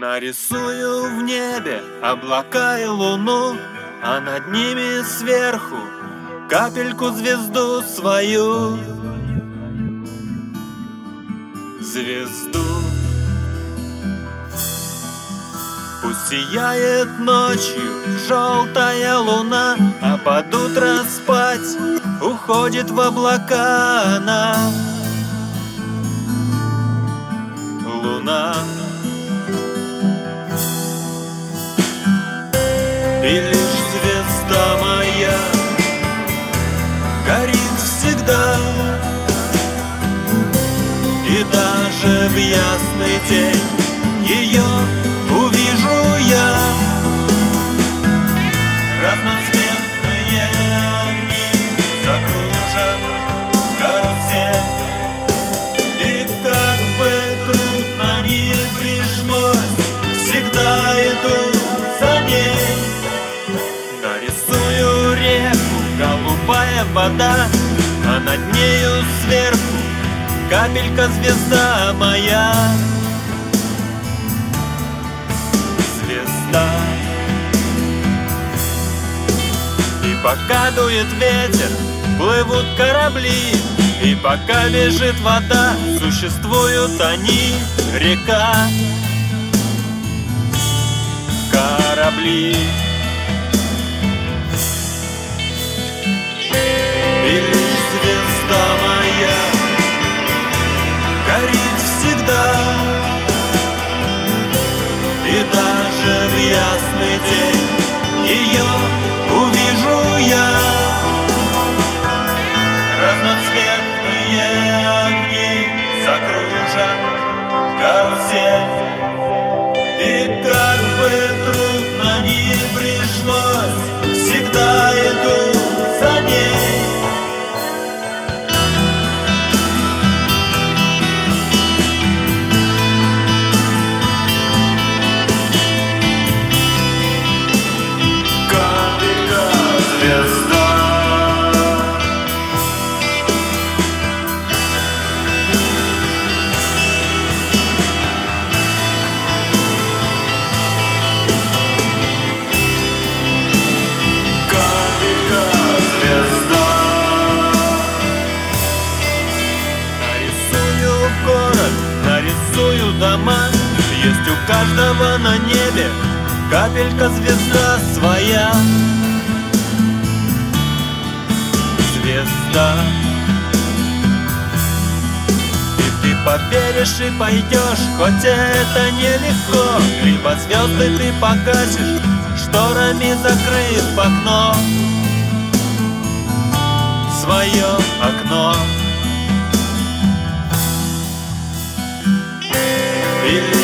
Нарисую в небе облака и луну, А над ними сверху капельку звезду свою. Звезду. Пусть сияет ночью желтая луна, А под утро спать уходит в облака она. Луна. И лишь звезда моя. Горит всегда. И даже в ясный день ее вода А над нею сверху капелька звезда моя. Звезда. И пока дует ветер, плывут корабли И пока бежит вода, существуют они, река. Корабли ясный каждого на небе. Капелька звезда своя. Звезда. И ты поверишь и пойдешь Хоть это нелегко. Либо звезды ты погасишь Шторами закрыв окно. Свое окно. И